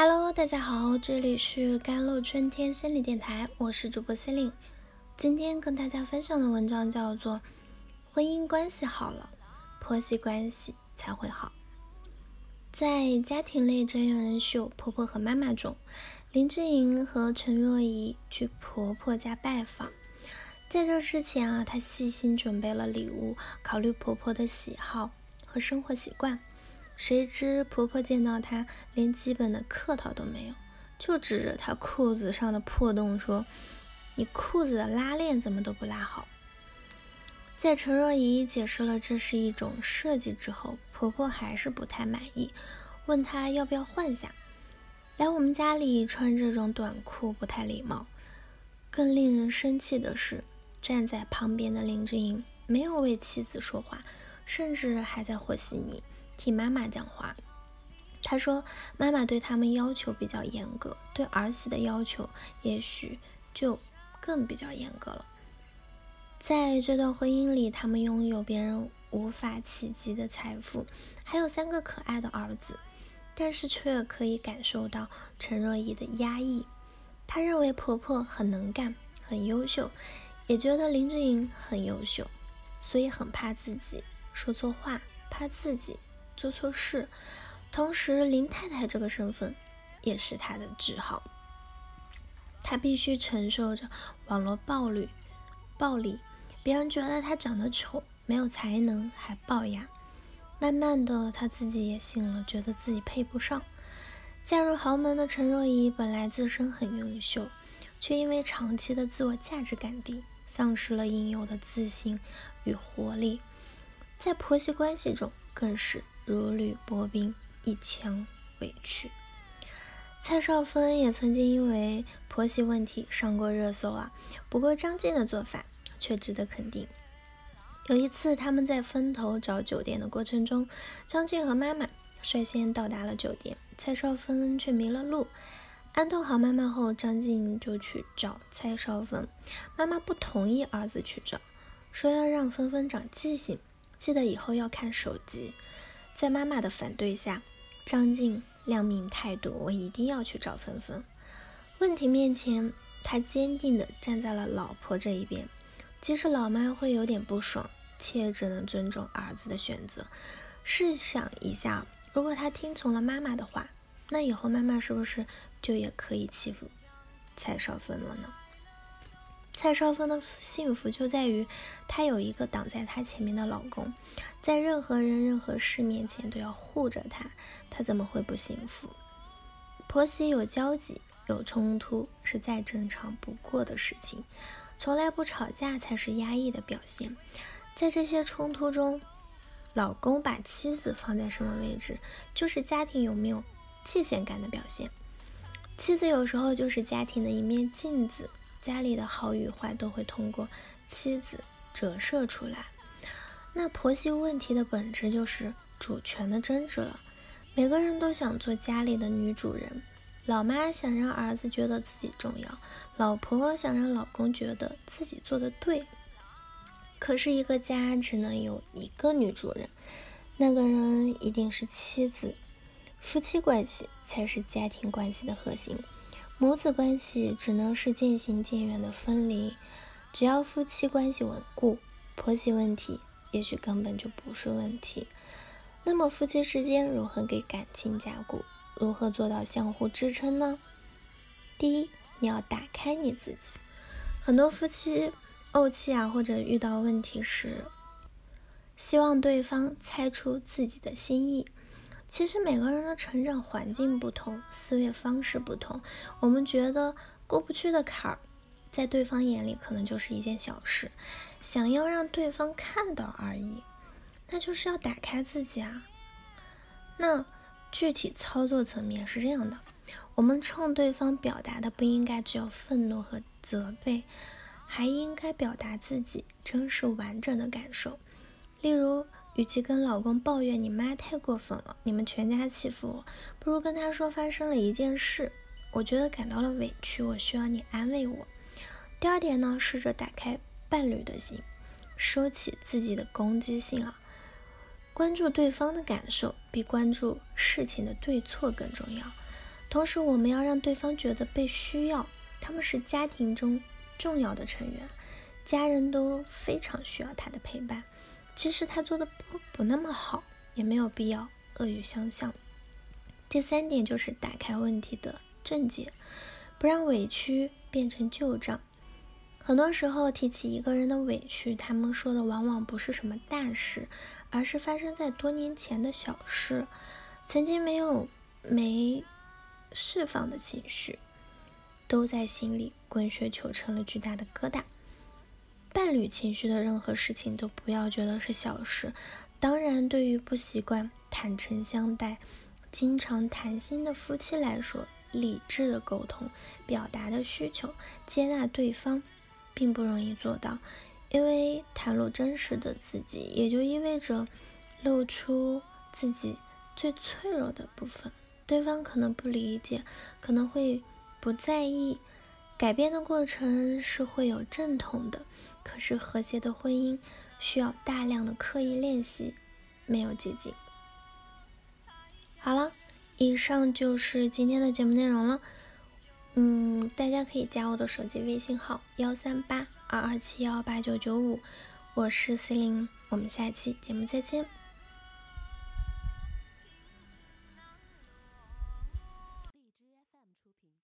Hello，大家好，这里是甘露春天心理电台，我是主播心灵。今天跟大家分享的文章叫做《婚姻关系好了，婆媳关系才会好》。在家庭类真人秀《婆婆和妈妈》中，林志颖和陈若仪去婆婆家拜访。在这之前啊，她细心准备了礼物，考虑婆婆的喜好和生活习惯。谁知婆婆见到她，连基本的客套都没有，就指着她裤子上的破洞说：“你裤子的拉链怎么都不拉好？”在陈若仪解释了这是一种设计之后，婆婆还是不太满意，问她要不要换下。来我们家里穿这种短裤不太礼貌。更令人生气的是，站在旁边的林志颖没有为妻子说话，甚至还在和稀泥。替妈妈讲话，他说：“妈妈对他们要求比较严格，对儿媳的要求也许就更比较严格了。在这段婚姻里，他们拥有别人无法企及的财富，还有三个可爱的儿子，但是却可以感受到陈若仪的压抑。她认为婆婆很能干、很优秀，也觉得林志颖很优秀，所以很怕自己说错话，怕自己。”做错事，同时林太太这个身份也是她的桎梏，她必须承受着网络暴力，暴力，别人觉得她长得丑，没有才能，还龅牙。慢慢的，她自己也信了，觉得自己配不上。嫁入豪门的陈若仪本来自身很优秀，却因为长期的自我价值感低，丧失了应有的自信与活力，在婆媳关系中更是。如履薄冰，一腔委屈。蔡少芬也曾经因为婆媳问题上过热搜啊。不过张晋的做法却值得肯定。有一次他们在分头找酒店的过程中，张晋和妈妈率先到达了酒店，蔡少芬却迷了路。安顿好妈妈后，张晋就去找蔡少芬，妈妈不同意儿子去找，说要让芬芬长记性，记得以后要看手机。在妈妈的反对下，张晋亮明态度：“我一定要去找芬芬。”问题面前，他坚定地站在了老婆这一边，即使老妈会有点不爽，且只能尊重儿子的选择。试想一下，如果他听从了妈妈的话，那以后妈妈是不是就也可以欺负蔡少芬了呢？蔡少芬的幸福就在于她有一个挡在她前面的老公，在任何人、任何事面前都要护着她，她怎么会不幸福？婆媳有交集、有冲突是再正常不过的事情，从来不吵架才是压抑的表现。在这些冲突中，老公把妻子放在什么位置，就是家庭有没有界限感的表现。妻子有时候就是家庭的一面镜子。家里的好与坏都会通过妻子折射出来。那婆媳问题的本质就是主权的争执了。每个人都想做家里的女主人，老妈想让儿子觉得自己重要，老婆想让老公觉得自己做的对。可是，一个家只能有一个女主人，那个人一定是妻子。夫妻关系才是家庭关系的核心。母子关系只能是渐行渐远的分离，只要夫妻关系稳固，婆媳问题也许根本就不是问题。那么夫妻之间如何给感情加固？如何做到相互支撑呢？第一，你要打开你自己。很多夫妻怄气啊，或者遇到问题时，希望对方猜出自己的心意。其实每个人的成长环境不同，思维方式不同，我们觉得过不去的坎儿，在对方眼里可能就是一件小事，想要让对方看到而已，那就是要打开自己啊。那具体操作层面是这样的，我们冲对方表达的不应该只有愤怒和责备，还应该表达自己真实完整的感受，例如。与其跟老公抱怨你妈太过分了，你们全家欺负我，不如跟他说发生了一件事，我觉得感到了委屈，我需要你安慰我。第二点呢，试着打开伴侣的心，收起自己的攻击性啊，关注对方的感受，比关注事情的对错更重要。同时，我们要让对方觉得被需要，他们是家庭中重要的成员，家人都非常需要他的陪伴。即使他做的不不那么好，也没有必要恶语相向。第三点就是打开问题的症结，不让委屈变成旧账。很多时候提起一个人的委屈，他们说的往往不是什么大事，而是发生在多年前的小事，曾经没有没。释放的情绪都在心里滚雪球，成了巨大的疙瘩。伴侣情绪的任何事情都不要觉得是小事。当然，对于不习惯坦诚相待、经常谈心的夫妻来说，理智的沟通、表达的需求、接纳对方，并不容易做到。因为袒露真实的自己，也就意味着露出自己最脆弱的部分。对方可能不理解，可能会不在意。改变的过程是会有阵痛的，可是和谐的婚姻需要大量的刻意练习，没有捷径。好了，以上就是今天的节目内容了。嗯，大家可以加我的手机微信号幺三八二二七幺八九九五，我是 C 琳，我们下期节目再见。